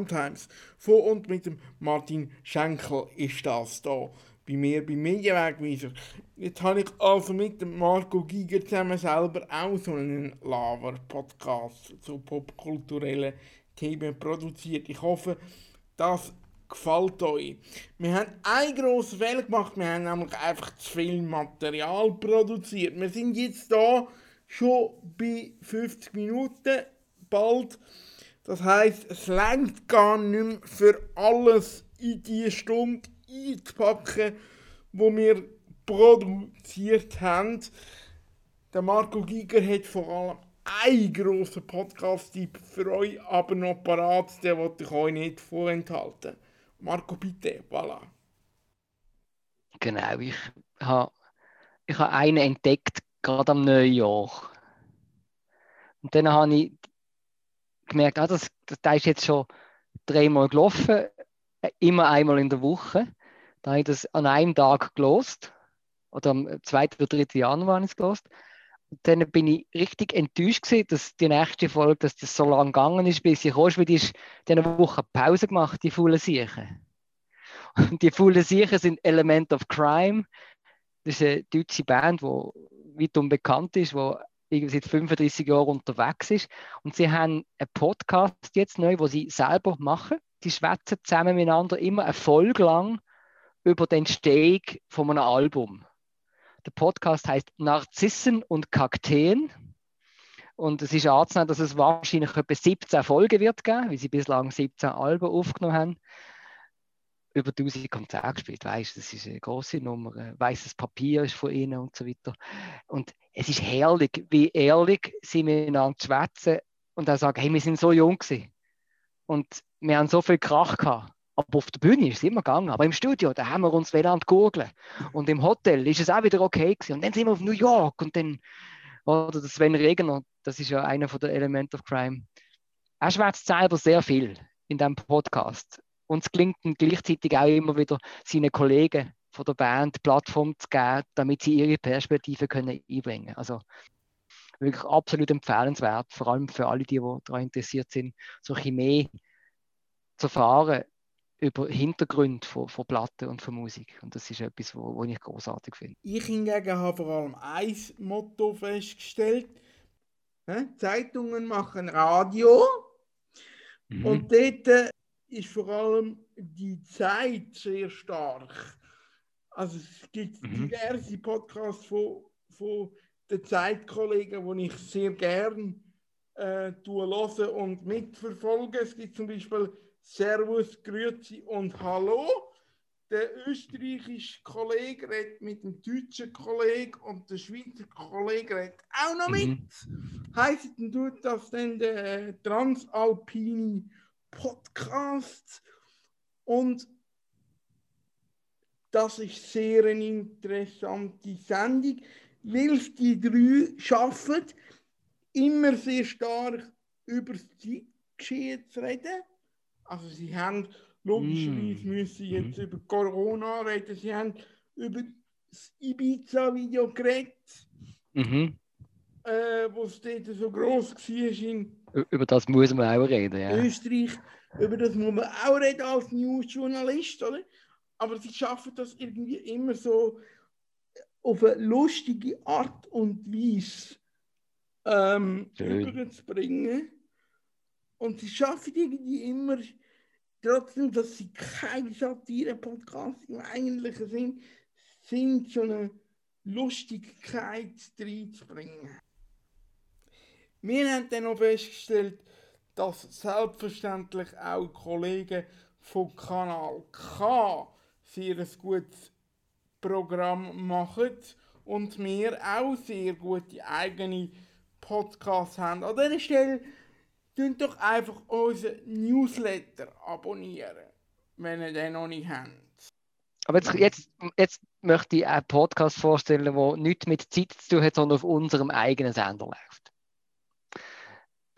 Sometimes. Von und mit dem Martin Schenkel ist das da bei mir beim Medienwegweiser. Jetzt habe ich also mit dem Marco Giger zusammen selber auch so einen Laver-Podcast zu popkulturellen Themen produziert. Ich hoffe, das gefällt euch. Wir haben einen grossen Fehler gemacht, wir haben nämlich einfach zu viel Material produziert. Wir sind jetzt da schon bei 50 Minuten bald. Das heißt, es längt gar nicht mehr für alles in die Stunde einzupacken, wo wir produziert haben. Der Marco Giger hat vor allem einen grossen Podcast-Tipp für euch, aber noch parat, den wollte ich euch nicht vorenthalten. Marco, bitte, voilà. Genau, ich habe ich ha einen entdeckt, gerade am Neujahr. Und dann habe ich gemerkt, ah, das, das, der ist jetzt schon dreimal gelaufen, äh, immer einmal in der Woche. Da habe ich das an einem Tag gelost. Oder am 2. oder 3. Januar habe ich es gelost. Und dann bin ich richtig enttäuscht gewesen, dass die nächste Folge, dass das so lange gegangen ist, bis ich kommst, weil die ist diese Woche Pause gemacht, die faulen Siechen. Und die faulen Siechen sind Element of Crime. Das ist eine deutsche Band, die weit unbekannt ist, die seit 35 Jahren unterwegs ist. Und sie haben einen Podcast jetzt neu, wo sie selber machen. Die schwätzen zusammen miteinander immer eine Folge lang über die Entstehung von einem Album. Der Podcast heißt Narzissen und Kakteen. Und es ist anzunehmen, dass es wahrscheinlich etwa 17 Folgen wird geben, weil sie bislang 17 Alben aufgenommen haben. Über 1000 Konzerte gespielt, weißt das ist eine große Nummer. Äh, Weißes Papier ist von ihnen und so weiter. Und es ist herrlich, wie ehrlich sie miteinander schwätzen und auch sagen: Hey, wir sind so jung gewesen. und wir haben so viel Krach gehabt. Aber auf der Bühne ist es immer gegangen. Aber im Studio, da haben wir uns wieder an gurgeln. Und im Hotel ist es auch wieder okay gewesen. Und dann sind wir auf New York und dann, oder der Sven Regner, das ist ja einer von der Element of Crime. Er schwätzt selber sehr viel in diesem Podcast. Und es gelingt ihm gleichzeitig auch immer wieder, seinen Kollegen von der Band Plattform zu geben, damit sie ihre Perspektive können einbringen können. Also wirklich absolut empfehlenswert, vor allem für alle, die, die daran interessiert sind, so ein mehr zu erfahren über Hintergründe von, von Platten und von Musik. Und das ist etwas, wo, wo ich großartig finde. Ich hingegen habe vor allem ein Motto festgestellt. Zeitungen machen Radio. Mhm. Und dort äh, ist vor allem die Zeit sehr stark. Also es gibt Mhm. diverse Podcasts von, von den Zeitkollegen, die ich sehr gern äh, tue, höre und mitverfolge. Es gibt zum Beispiel Servus, Grüezi und Hallo. Der österreichische Kollege redet mit dem deutschen Kollegen und der Schweizer Kollege redet auch noch mit. Mhm. Heißt denn tut das denn der Transalpine Podcast? Und das ist sehr eine interessante Sendung, weil es die drei schaffen, immer sehr stark über das Zeitgeschehen zu reden. Also sie haben logischerweise Mm. müssen jetzt Mhm. über Corona reden, sie haben über das Ibiza-Video geredet, Mhm. äh, wo es dort so groß war in Über das muss man auch reden. Ja. Österreich. Über das muss man auch reden als Newsjournalist, oder? Aber sie schaffen das irgendwie immer so auf eine lustige Art und Weise ähm, Schön. überzubringen. Und sie schaffen irgendwie immer, trotzdem, dass sie kein Satire-Podcast im eigentlichen Sinn sind, so eine Lustigkeit reinzubringen. Wir haben dann noch festgestellt, dass selbstverständlich auch Kollegen vom Kanal K sehr ein gutes Programm machen und wir auch sehr gute eigene Podcasts haben. An dieser Stelle tun doch einfach unseren Newsletter abonnieren, wenn ihr den noch nicht habt. Aber jetzt, jetzt, jetzt möchte ich einen Podcast vorstellen, der nichts mit Zeit zu tun hat, sondern auf unserem eigenen Sender läuft.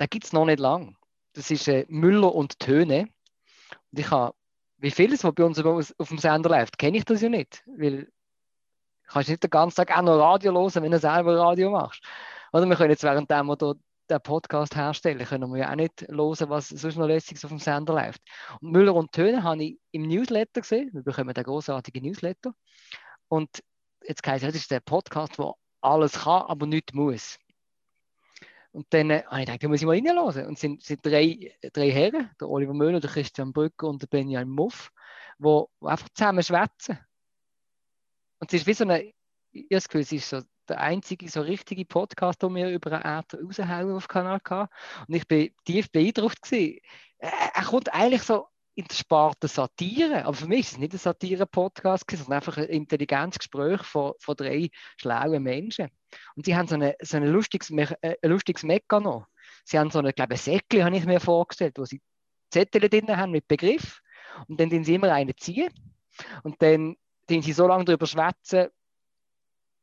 Den gibt es noch nicht lang. Das ist äh, Müller und Töne. Und ich habe, wie vieles, was bei uns auf dem Sender läuft, kenne ich das ja nicht. Weil du kannst nicht den ganzen Tag auch noch Radio hören, wenn du selber Radio machst. Oder wir können jetzt während wir da den Podcast herstellen, können wir ja auch nicht hören, was sonst noch lässiges auf dem Sender läuft. Und Müller und Töne habe ich im Newsletter gesehen. Wir bekommen den großartigen Newsletter. Und jetzt heisst es, das ist der Podcast, der alles kann, aber nicht muss. Und dann äh, habe ich gedacht, da muss ich mal reinhören. Und es sind, sind drei, drei Herren, der Oliver Müller, der Christian Brücker und der Benjamin Muff, die einfach zusammen schwätzen. Und es ist wie so eine, ich das Gefühl, es ist so der einzige so richtige Podcast, den wir über einen Äther raushauen auf Kanal K. Und ich bin tief beeindruckt gewesen. Er kommt eigentlich so in der Sparte Satire, aber für mich ist es nicht ein Satire-Podcast, sondern einfach ein intelligentes Gespräch von, von drei schlauen Menschen. Und sie haben so, eine, so ein lustiges, äh, lustiges Mechanismus. Sie haben so eine, glaube ich, Säckchen, habe ich mir vorgestellt, wo sie Zettel drin haben mit Begriff. Und dann ziehen sie immer einen ziehen. Und dann ziehen sie so lange darüber schwätzen,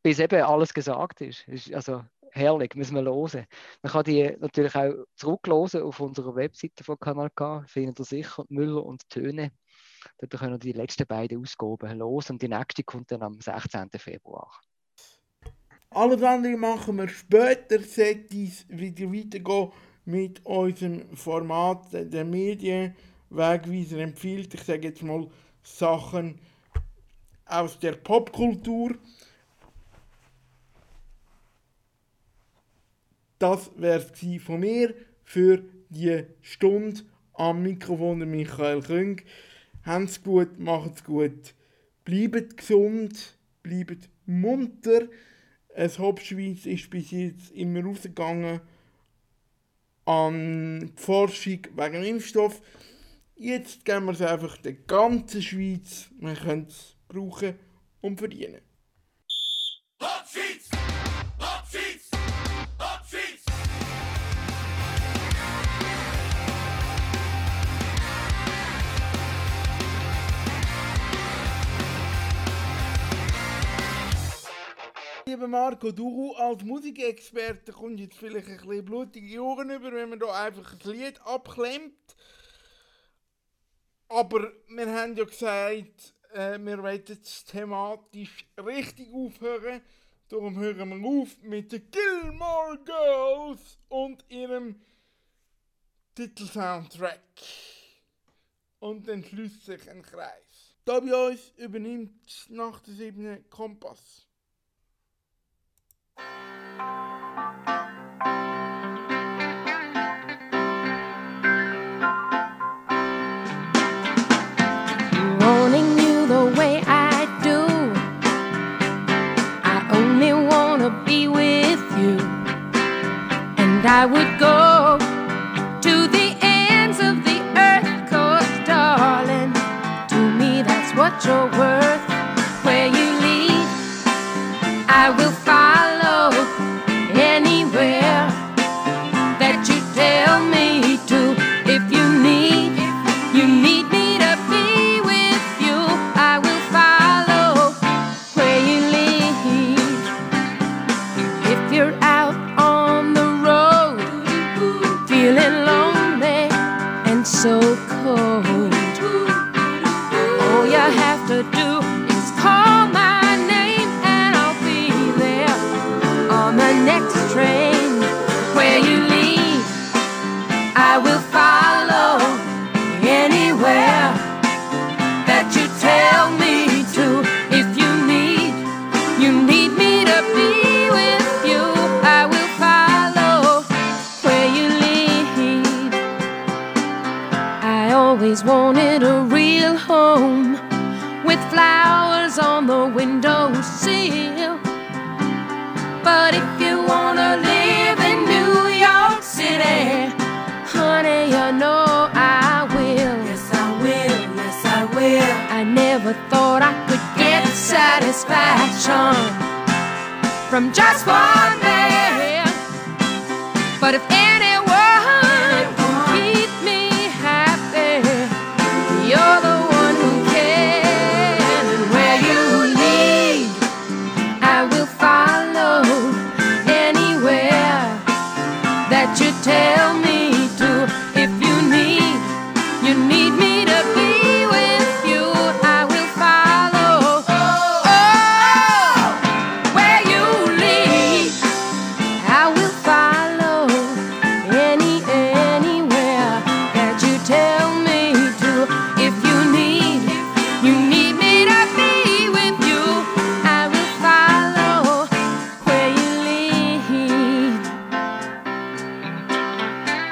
bis eben alles gesagt ist. ist also herrlich, müssen wir hören. Man kann die natürlich auch zurücklosen auf unserer Webseite von Kanal K. Findet ihr sicher Müller und Töne. Dort können wir die letzten beiden Ausgaben los und die nächste kommt dann am 16. Februar. Alles andere machen wir später, sollte es wieder weitergehen mit unserem Format. Der Medienwegweiser empfiehlt, ich sage jetzt mal, Sachen aus der Popkultur. Das wäre von mir für die Stunde am Mikrofon der Michael Küng. Habt's gut, macht's gut, bleibt gesund, bleibt munter. Es Hauptschweiz ist bis jetzt immer rausgegangen an die Forschung wegen Impfstoff. Jetzt geben wir es einfach der ganzen Schweiz. Man könnte es brauchen und verdienen. Lieber Marco, du als Musikexperte kommst jetzt vielleicht ein bisschen blutige Ohren über, wenn man da einfach ein Lied abklemmt. Aber wir haben ja gesagt, äh, wir wollen jetzt thematisch richtig aufhören. Darum hören wir auf mit den Gilmore Girls und ihrem Titelsoundtrack. Und dann schließt sich ein Kreis. Da bei uns übernimmt nach der 7. Kompass. Wanting you the way I do. I only wanna be with you, and I would go to the ends of the earth, 'cause darling, to me that's what you're worth. Where you lead, I will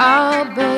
Oh, baby.